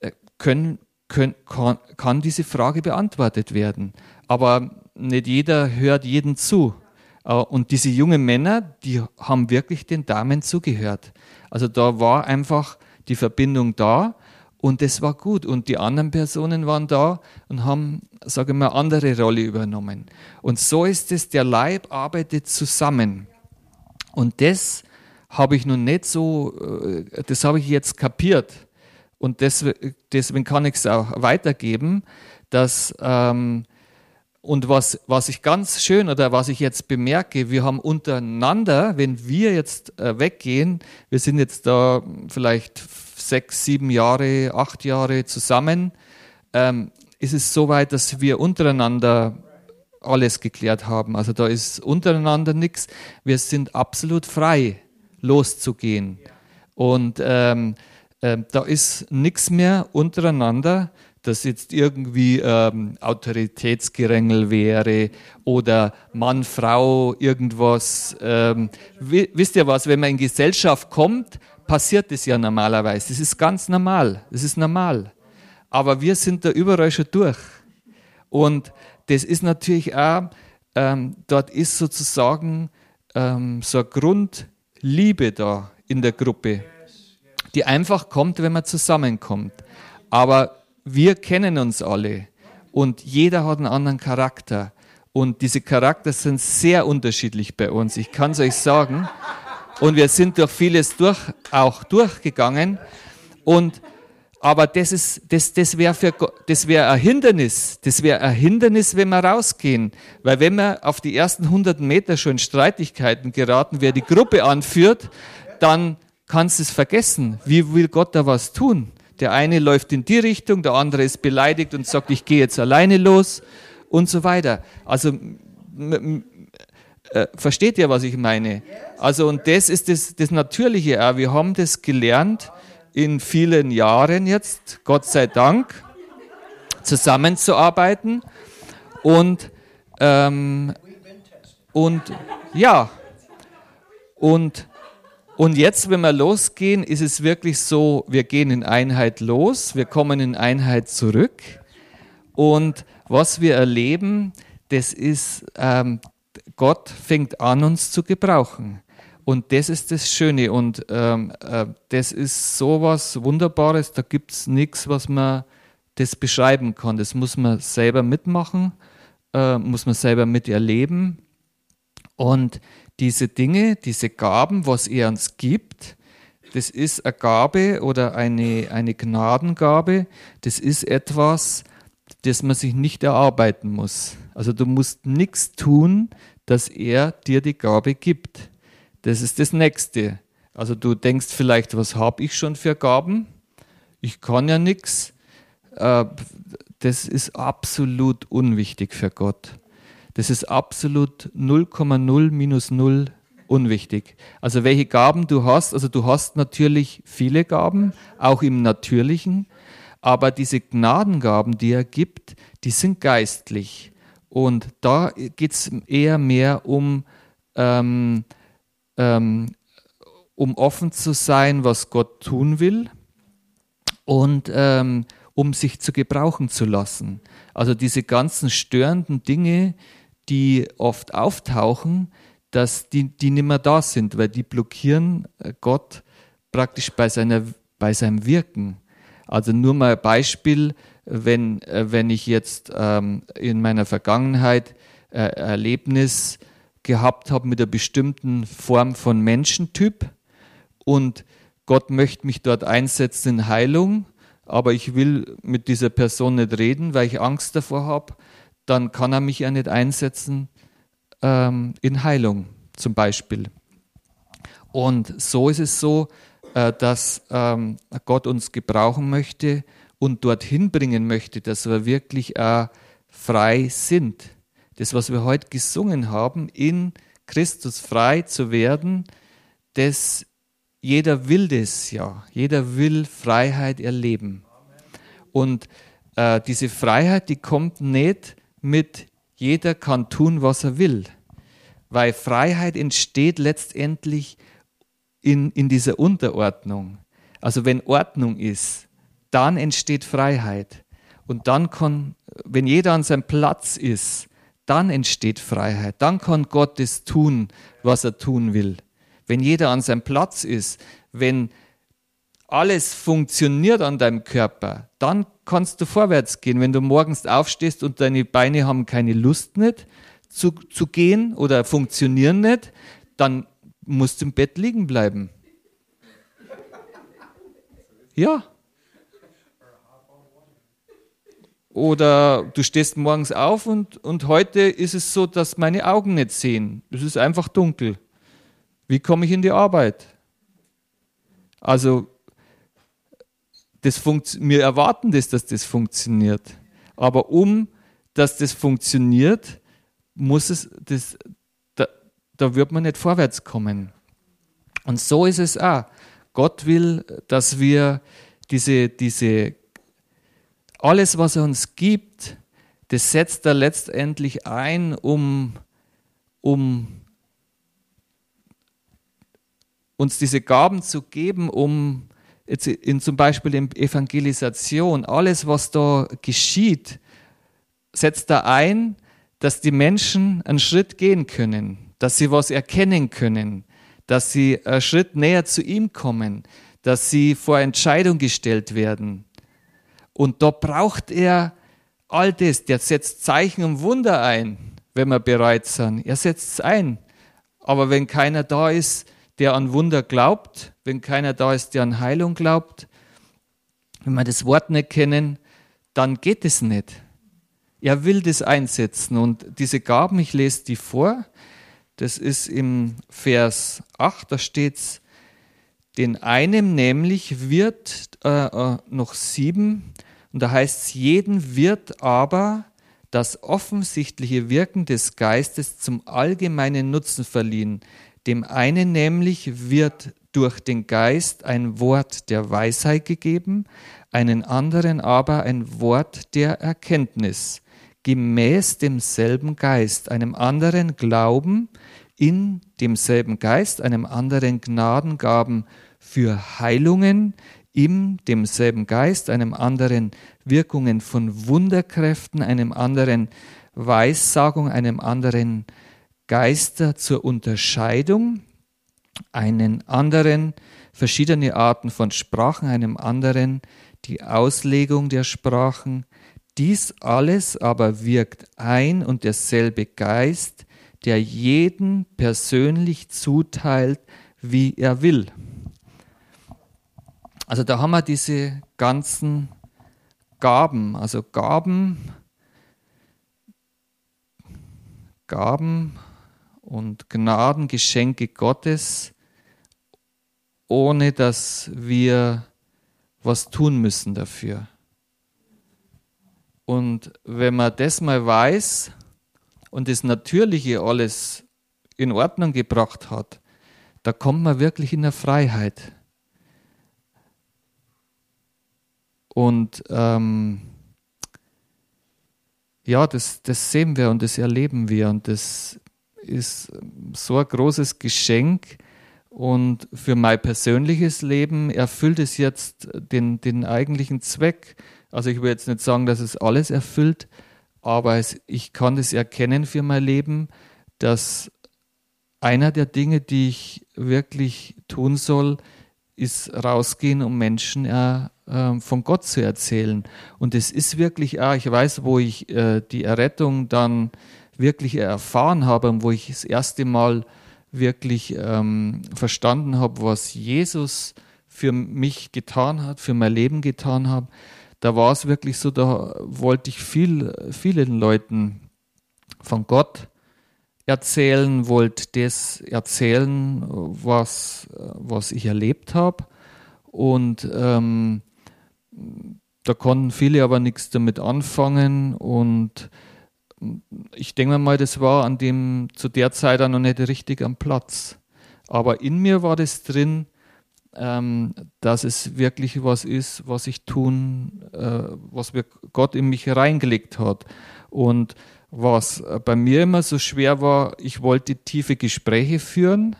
äh, können, können, kann, kann diese Frage beantwortet werden. Aber nicht jeder hört jeden zu. Äh, und diese jungen Männer, die haben wirklich den Damen zugehört. Also da war einfach die Verbindung da und das war gut. Und die anderen Personen waren da und haben, sage ich mal, andere Rolle übernommen. Und so ist es, der Leib arbeitet zusammen. Und das habe ich nun nicht so, äh, das habe ich jetzt kapiert. Und deswegen kann ich es auch weitergeben, dass, ähm, und was, was ich ganz schön oder was ich jetzt bemerke, wir haben untereinander, wenn wir jetzt äh, weggehen, wir sind jetzt da vielleicht sechs, sieben Jahre, acht Jahre zusammen, ähm, ist es so weit, dass wir untereinander alles geklärt haben. Also da ist untereinander nichts. Wir sind absolut frei loszugehen. Und ähm, äh, da ist nichts mehr untereinander, das jetzt irgendwie ähm, Autoritätsgerängel wäre oder Mann, Frau, irgendwas. Ähm, wisst ihr was, wenn man in Gesellschaft kommt, passiert das ja normalerweise. Das ist ganz normal. Das ist normal. Aber wir sind da überall schon durch. Und das ist natürlich auch, ähm, dort ist sozusagen ähm, so ein Grund, Liebe da in der Gruppe, die einfach kommt, wenn man zusammenkommt. Aber wir kennen uns alle und jeder hat einen anderen Charakter. Und diese Charakter sind sehr unterschiedlich bei uns. Ich kann es euch sagen. Und wir sind durch vieles durch, auch durchgegangen. Und Aber das, das, das wäre das wär ein Hindernis. Das wäre ein Hindernis, wenn wir rausgehen. Weil wenn wir auf die ersten 100 Meter schon in Streitigkeiten geraten, wer die Gruppe anführt, dann kannst du es vergessen. Wie will Gott da was tun? Der eine läuft in die Richtung, der andere ist beleidigt und sagt, ich gehe jetzt alleine los und so weiter. Also äh, versteht ihr, was ich meine? Also und das ist das, das Natürliche auch. Wir haben das gelernt in vielen Jahren jetzt, Gott sei Dank, zusammenzuarbeiten und ähm, und ja und und jetzt, wenn wir losgehen, ist es wirklich so, wir gehen in Einheit los, wir kommen in Einheit zurück. Und was wir erleben, das ist, ähm, Gott fängt an, uns zu gebrauchen. Und das ist das Schöne und ähm, äh, das ist so was Wunderbares, da gibt es nichts, was man das beschreiben kann. Das muss man selber mitmachen, äh, muss man selber miterleben. Und diese Dinge, diese Gaben, was er uns gibt, das ist eine Gabe oder eine, eine Gnadengabe, das ist etwas, das man sich nicht erarbeiten muss. Also du musst nichts tun, dass er dir die Gabe gibt. Das ist das Nächste. Also du denkst vielleicht, was habe ich schon für Gaben? Ich kann ja nichts. Äh, das ist absolut unwichtig für Gott. Das ist absolut 0,0 minus 0 unwichtig. Also welche Gaben du hast, also du hast natürlich viele Gaben, auch im Natürlichen, aber diese Gnadengaben, die er gibt, die sind geistlich. Und da geht es eher mehr um, ähm, ähm, um offen zu sein, was Gott tun will und ähm, um sich zu gebrauchen zu lassen. Also diese ganzen störenden Dinge, die oft auftauchen, dass die, die nicht mehr da sind, weil die blockieren äh, Gott praktisch bei, seiner, bei seinem Wirken. Also nur mal ein Beispiel, wenn, äh, wenn ich jetzt ähm, in meiner Vergangenheit äh, Erlebnis gehabt habe mit einer bestimmten Form von Menschentyp und Gott möchte mich dort einsetzen in Heilung, aber ich will mit dieser Person nicht reden, weil ich Angst davor habe, dann kann er mich ja nicht einsetzen ähm, in Heilung zum Beispiel. Und so ist es so, äh, dass ähm, Gott uns gebrauchen möchte und dorthin bringen möchte, dass wir wirklich äh, frei sind. Das, was wir heute gesungen haben, in Christus frei zu werden, das jeder will das ja. Jeder will Freiheit erleben. Und äh, diese Freiheit, die kommt nicht mit jeder kann tun, was er will. Weil Freiheit entsteht letztendlich in, in dieser Unterordnung. Also wenn Ordnung ist, dann entsteht Freiheit. Und dann kann, wenn jeder an seinem Platz ist, dann entsteht Freiheit. Dann kann Gott das tun, was er tun will. Wenn jeder an seinem Platz ist, wenn alles funktioniert an deinem Körper, dann kannst du vorwärts gehen. Wenn du morgens aufstehst und deine Beine haben keine Lust nicht zu, zu gehen oder funktionieren nicht, dann musst du im Bett liegen bleiben. Ja. Oder du stehst morgens auf und, und heute ist es so, dass meine Augen nicht sehen. Es ist einfach dunkel. Wie komme ich in die Arbeit? Also das wir erwarten das, dass das funktioniert. Aber um dass das funktioniert, muss es, das, da, da wird man nicht vorwärts kommen. Und so ist es auch. Gott will, dass wir diese, diese, alles, was er uns gibt, das setzt er letztendlich ein, um, um uns diese Gaben zu geben, um jetzt in zum Beispiel in Evangelisation, alles, was da geschieht, setzt da ein, dass die Menschen einen Schritt gehen können, dass sie was erkennen können, dass sie einen Schritt näher zu ihm kommen, dass sie vor Entscheidung gestellt werden. Und da braucht er all das. Der setzt Zeichen und Wunder ein, wenn wir bereit sind. Er setzt es ein. Aber wenn keiner da ist, der an Wunder glaubt, wenn keiner da ist, der an Heilung glaubt, wenn wir das Wort nicht kennen, dann geht es nicht. Er will das einsetzen und diese Gaben, ich lese die vor, das ist im Vers 8, da steht es, den einem nämlich wird äh, äh, noch sieben, und da heißt es, jeden wird aber das offensichtliche Wirken des Geistes zum allgemeinen Nutzen verliehen. Dem einen nämlich wird durch den Geist ein Wort der Weisheit gegeben, einen anderen aber ein Wort der Erkenntnis, gemäß demselben Geist, einem anderen Glauben in demselben Geist, einem anderen Gnadengaben für Heilungen, in demselben Geist, einem anderen Wirkungen von Wunderkräften, einem anderen Weissagung, einem anderen Geister zur Unterscheidung, einen anderen verschiedene Arten von Sprachen, einem anderen die Auslegung der Sprachen. Dies alles aber wirkt ein und derselbe Geist, der jeden persönlich zuteilt, wie er will. Also da haben wir diese ganzen Gaben, also Gaben, Gaben und Gnadengeschenke Gottes, ohne dass wir was tun müssen dafür. Und wenn man das mal weiß und das Natürliche alles in Ordnung gebracht hat, da kommt man wirklich in der Freiheit. Und ähm, ja, das, das sehen wir und das erleben wir und das ist so ein großes Geschenk und für mein persönliches Leben erfüllt es jetzt den, den eigentlichen Zweck. Also ich will jetzt nicht sagen, dass es alles erfüllt, aber es, ich kann es erkennen für mein Leben, dass einer der Dinge, die ich wirklich tun soll, ist rausgehen, um Menschen äh, äh, von Gott zu erzählen. Und es ist wirklich, ah, ich weiß, wo ich äh, die Errettung dann wirklich erfahren habe und wo ich das erste Mal wirklich ähm, verstanden habe, was Jesus für mich getan hat, für mein Leben getan hat. Da war es wirklich so, da wollte ich viel, vielen Leuten von Gott erzählen, wollte das erzählen, was, was ich erlebt habe. Und ähm, da konnten viele aber nichts damit anfangen. Und ich denke mal, das war an dem, zu der Zeit auch noch nicht richtig am Platz. Aber in mir war das drin, ähm, dass es wirklich was ist, was ich tun, äh, was Gott in mich reingelegt hat. Und was bei mir immer so schwer war, ich wollte tiefe Gespräche führen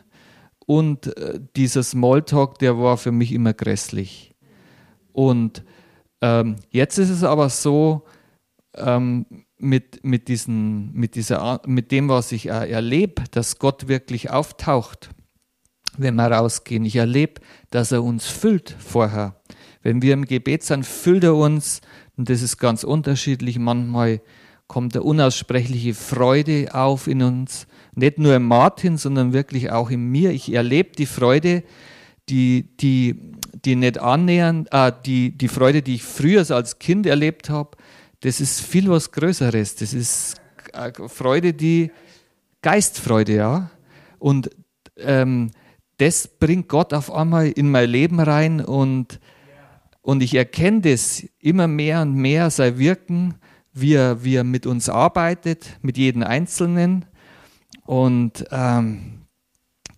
und äh, dieser Smalltalk, der war für mich immer grässlich. Und ähm, jetzt ist es aber so, ähm, mit, mit, diesen, mit, dieser, mit dem, was ich äh, erlebe, dass Gott wirklich auftaucht, wenn wir rausgehen. Ich erlebe, dass er uns füllt vorher. Wenn wir im Gebet sind, füllt er uns, und das ist ganz unterschiedlich. Manchmal kommt eine unaussprechliche Freude auf in uns. Nicht nur im Martin, sondern wirklich auch in mir. Ich erlebe die Freude, die, die, die nicht annähernd, äh, die, die Freude, die ich früher als Kind erlebt habe, das ist viel was Größeres. Das ist Freude, die Geistfreude, ja. Und ähm, das bringt Gott auf einmal in mein Leben rein und, und ich erkenne das immer mehr und mehr, sein Wirken wie er, wie er mit uns arbeitet, mit jedem Einzelnen. Und ähm,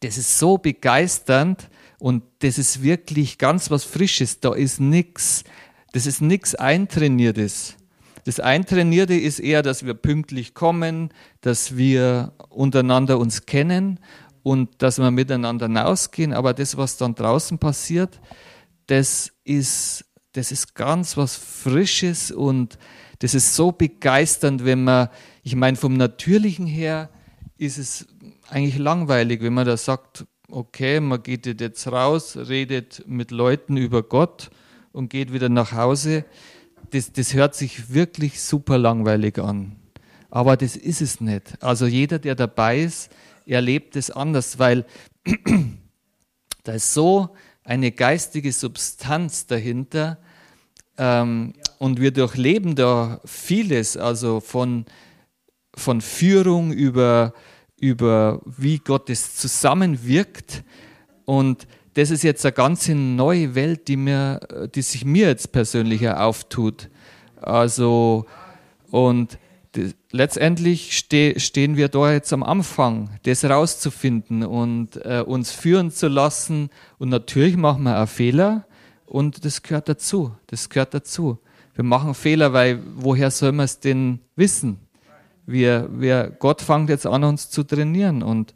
das ist so begeisternd und das ist wirklich ganz was Frisches. Da ist nichts, das ist nichts Eintrainiertes. Das Eintrainierte ist eher, dass wir pünktlich kommen, dass wir untereinander uns kennen und dass wir miteinander hinausgehen. Aber das, was dann draußen passiert, das ist, das ist ganz was Frisches und das ist so begeisternd, wenn man, ich meine, vom Natürlichen her ist es eigentlich langweilig, wenn man da sagt, okay, man geht jetzt raus, redet mit Leuten über Gott und geht wieder nach Hause. Das, das hört sich wirklich super langweilig an. Aber das ist es nicht. Also jeder, der dabei ist, erlebt es anders, weil da ist so eine geistige Substanz dahinter, Ähm, und wir durchleben da vieles, also von, von Führung über, über wie Gott es zusammenwirkt. Und das ist jetzt eine ganz neue Welt, die, mir, die sich mir jetzt persönlich auftut. Also, und das, letztendlich ste stehen wir da jetzt am Anfang, das rauszufinden und äh, uns führen zu lassen. Und natürlich machen wir auch Fehler und das gehört dazu. Das gehört dazu. Wir machen Fehler, weil woher soll man es denn wissen? Wir, wir, Gott fängt jetzt an, uns zu trainieren und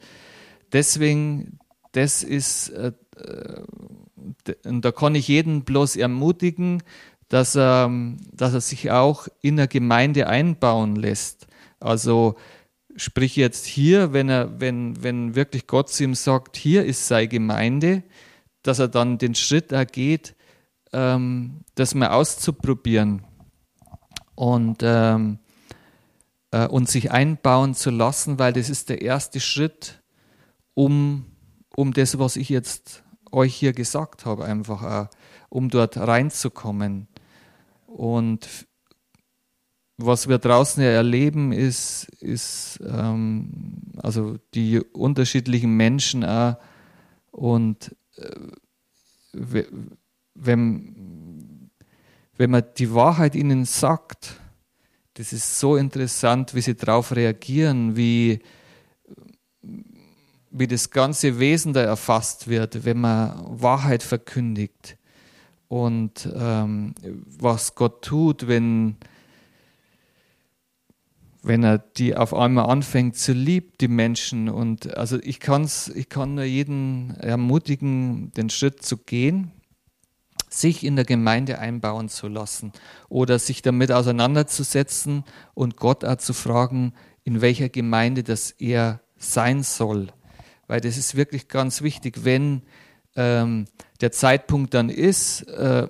deswegen, das ist, äh, und da kann ich jeden bloß ermutigen, dass er, dass er sich auch in der Gemeinde einbauen lässt. Also sprich jetzt hier, wenn er, wenn, wenn wirklich Gott zu ihm sagt, hier ist seine Gemeinde, dass er dann den Schritt ergeht, ähm, das mal auszuprobieren und, ähm, äh, und sich einbauen zu lassen, weil das ist der erste Schritt, um, um das, was ich jetzt euch hier gesagt habe, einfach auch, um dort reinzukommen. Und was wir draußen ja erleben, ist, ist ähm, also die unterschiedlichen Menschen auch und äh, wenn, wenn man die Wahrheit ihnen sagt, das ist so interessant, wie sie darauf reagieren, wie, wie das ganze Wesen da erfasst wird, wenn man Wahrheit verkündigt und ähm, was Gott tut, wenn, wenn er die auf einmal anfängt zu lieben, die Menschen. Und also ich, kann's, ich kann nur jeden ermutigen, den Schritt zu gehen, sich in der Gemeinde einbauen zu lassen oder sich damit auseinanderzusetzen und Gott auch zu fragen, in welcher Gemeinde das er sein soll. Weil das ist wirklich ganz wichtig, wenn ähm, der Zeitpunkt dann ist äh, äh,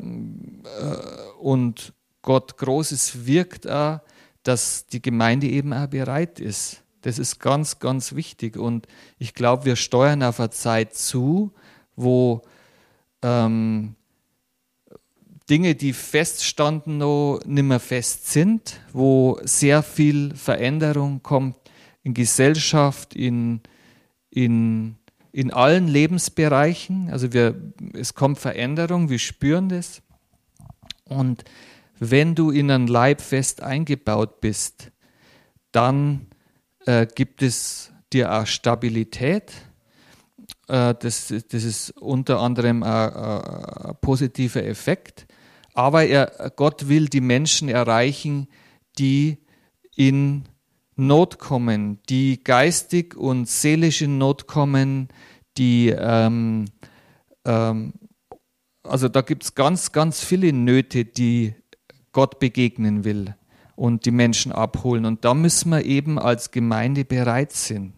und Gott Großes wirkt auch, dass die Gemeinde eben auch bereit ist. Das ist ganz, ganz wichtig. Und ich glaube, wir steuern auf eine Zeit zu, wo ähm, Dinge, die feststanden, noch nicht mehr fest sind, wo sehr viel Veränderung kommt in Gesellschaft, in, in in allen Lebensbereichen. Also wir, es kommt Veränderung, wir spüren das. Und wenn du in einen Leib fest eingebaut bist, dann äh, gibt es dir auch Stabilität. Äh, das, das ist unter anderem ein, positiver Effekt. Aber er, Gott will die Menschen erreichen, die in Not kommen, die geistig und seelisch in Not kommen, die, ähm, ähm, also da gibt es ganz, ganz viele Nöte, die Gott begegnen will und die Menschen abholen. Und da müssen wir eben als Gemeinde bereit sein.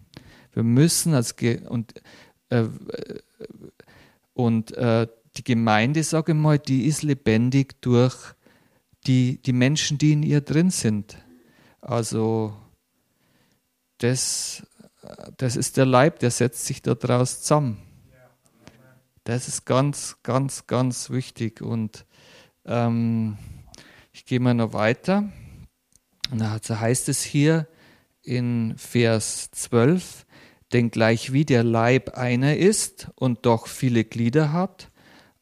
Wir müssen als Ge und, äh, und äh, die Gemeinde, sage ich mal, die ist lebendig durch die, die Menschen, die in ihr drin sind. Also das, das ist der Leib, der setzt sich daraus zusammen. Das ist ganz, ganz, ganz wichtig. Und ähm, ich gehe mal noch weiter. Und da heißt es hier in Vers 12, denn gleich wie der Leib einer ist und doch viele Glieder hat,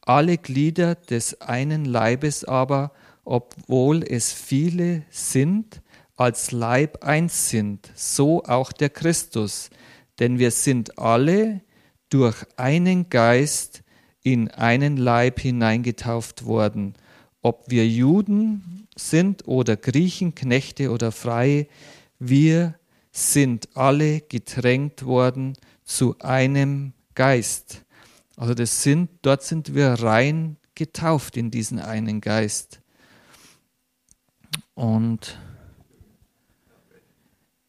alle Glieder des einen Leibes aber, obwohl es viele sind, als Leib eins sind, so auch der Christus. Denn wir sind alle durch einen Geist in einen Leib hineingetauft worden. Ob wir Juden sind oder Griechen, Knechte oder Freie, wir sind alle gedrängt worden zu einem Geist. Also das sind, dort sind wir rein getauft in diesen einen Geist. Und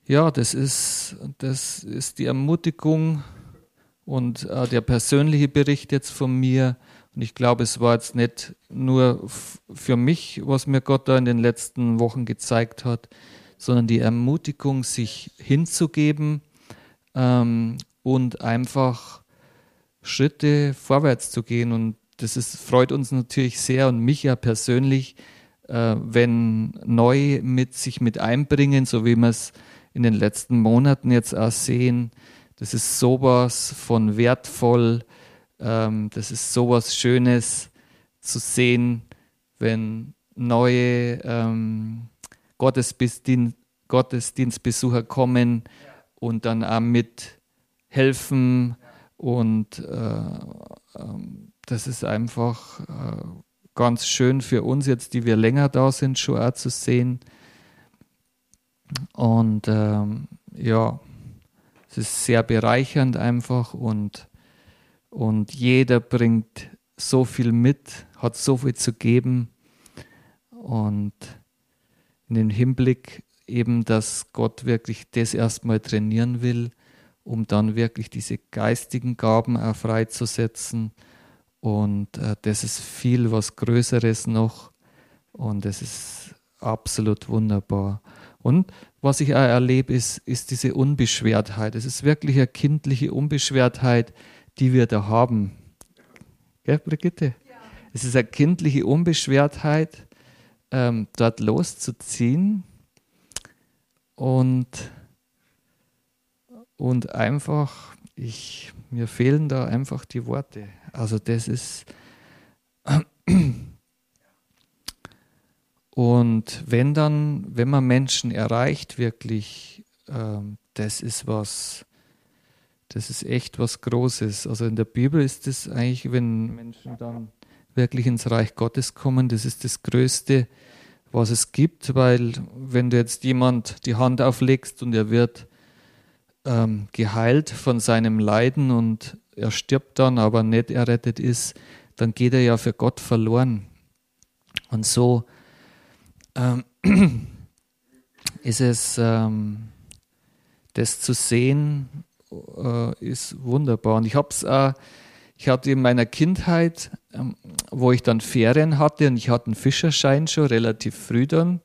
ja, das ist, das ist die Ermutigung und äh, der persönliche Bericht jetzt von mir. Und ich glaube, es war jetzt nicht nur für mich, was mir Gott da in den letzten Wochen gezeigt hat, sondern die Ermutigung, sich hinzugeben ähm, und einfach Schritte vorwärts zu gehen. Und das ist, freut uns natürlich sehr und mich ja persönlich, äh, wenn neu mit sich mit einbringen, so wie wir es in den letzten Monaten jetzt auch sehen. Das ist sowas von wertvoll, ähm, das ist sowas Schönes zu sehen, wenn neue ähm, Gottesdienst, Gottesdienstbesucher kommen und dann auch mit helfen und äh, ähm, das ist einfach äh, ganz schön für uns jetzt, die wir länger da sind, schon auch zu sehen. Und ähm, ja, es ist sehr bereichernd einfach und, und jeder bringt so viel mit, hat so viel zu geben. Und in den Hinblick eben, dass Gott wirklich das erstmal trainieren will, um dann wirklich diese geistigen Gaben auch freizusetzen. Und äh, das ist viel was Größeres noch. Und es ist absolut wunderbar. Und was ich auch erlebe, ist, ist diese Unbeschwertheit. Es ist wirklich eine kindliche Unbeschwertheit, die wir da haben. Gell, Brigitte? Ja. Es ist eine kindliche Unbeschwertheit, ähm, dort loszuziehen und, und einfach, ich, mir fehlen da einfach die Worte. Also das ist und wenn dann, wenn man Menschen erreicht, wirklich, ähm, das ist was, das ist echt was Großes. Also in der Bibel ist es eigentlich, wenn Menschen dann wirklich ins Reich Gottes kommen, das ist das Größte, was es gibt, weil wenn du jetzt jemand die Hand auflegst und er wird ähm, geheilt von seinem Leiden und er stirbt dann, aber nicht errettet ist, dann geht er ja für Gott verloren. Und so ähm, ist es, ähm, das zu sehen, äh, ist wunderbar. Und ich habe es, äh, ich hatte in meiner Kindheit, ähm, wo ich dann Ferien hatte und ich hatte einen Fischerschein schon relativ früh dann,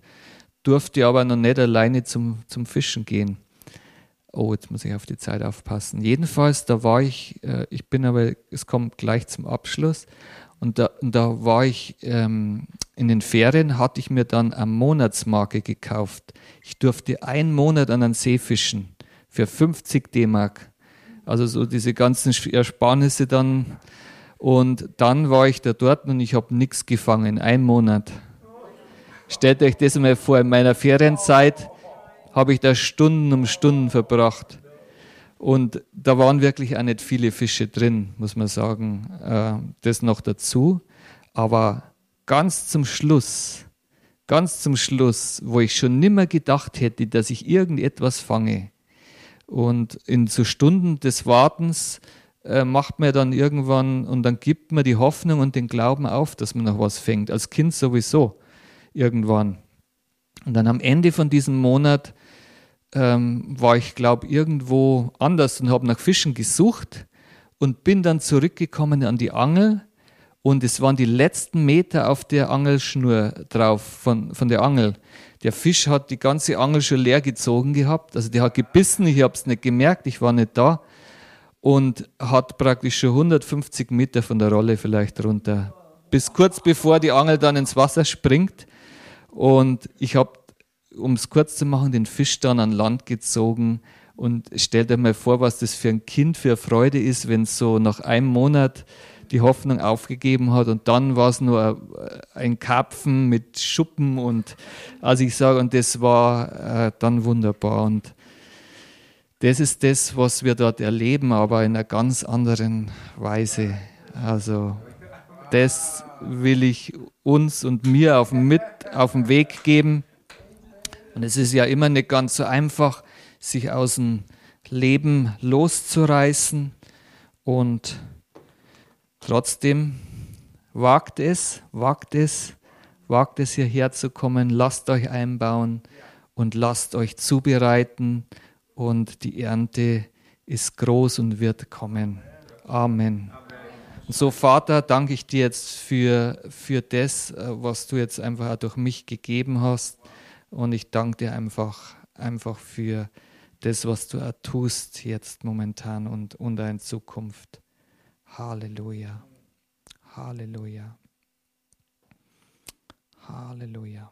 durfte aber noch nicht alleine zum, zum Fischen gehen. Oh, jetzt muss ich auf die Zeit aufpassen. Jedenfalls, da war ich, äh, ich bin aber, es kommt gleich zum Abschluss, und da, und da war ich ähm, in den Ferien, hatte ich mir dann eine Monatsmarke gekauft. Ich durfte einen Monat an einen See fischen für 50 D-Mark. Also so diese ganzen Ersparnisse dann. Und dann war ich da dort und ich habe nichts gefangen, einen Monat. Stellt euch das mal vor, in meiner Ferienzeit habe ich da Stunden um Stunden verbracht. Und da waren wirklich auch nicht viele Fische drin, muss man sagen. Äh, das noch dazu. Aber ganz zum Schluss, ganz zum Schluss, wo ich schon nimmer gedacht hätte, dass ich irgendetwas fange. Und in so Stunden des Wartens äh, macht man dann irgendwann und dann gibt man die Hoffnung und den Glauben auf, dass man noch was fängt. Als Kind sowieso irgendwann. Und dann am Ende von diesem Monat ähm, war ich, glaube irgendwo anders und habe nach Fischen gesucht und bin dann zurückgekommen an die Angel und es waren die letzten Meter auf der Angelschnur drauf von, von der Angel. Der Fisch hat die ganze Angel schon leer gezogen gehabt, also der hat gebissen, ich habe es nicht gemerkt, ich war nicht da und hat praktisch schon 150 Meter von der Rolle vielleicht runter, bis kurz bevor die Angel dann ins Wasser springt. Und ich habe um es kurz zu machen, den Fisch dann an Land gezogen und stell dir mal vor, was das für ein Kind für Freude ist, wenn es so nach einem Monat die Hoffnung aufgegeben hat und dann war es nur ein Karpfen mit Schuppen und also ich sage, und das war äh, dann wunderbar und das ist das, was wir dort erleben, aber in einer ganz anderen Weise. Also das will ich uns und mir auf, mit auf den Weg geben und es ist ja immer nicht ganz so einfach, sich aus dem Leben loszureißen. Und trotzdem wagt es, wagt es, wagt es hierher zu kommen, lasst euch einbauen und lasst euch zubereiten und die Ernte ist groß und wird kommen. Amen. Und so, Vater, danke ich dir jetzt für, für das, äh, was du jetzt einfach auch durch mich gegeben hast. Und ich danke dir einfach, einfach für das, was du tust jetzt momentan und, und in Zukunft. Halleluja. Halleluja. Halleluja. Halleluja.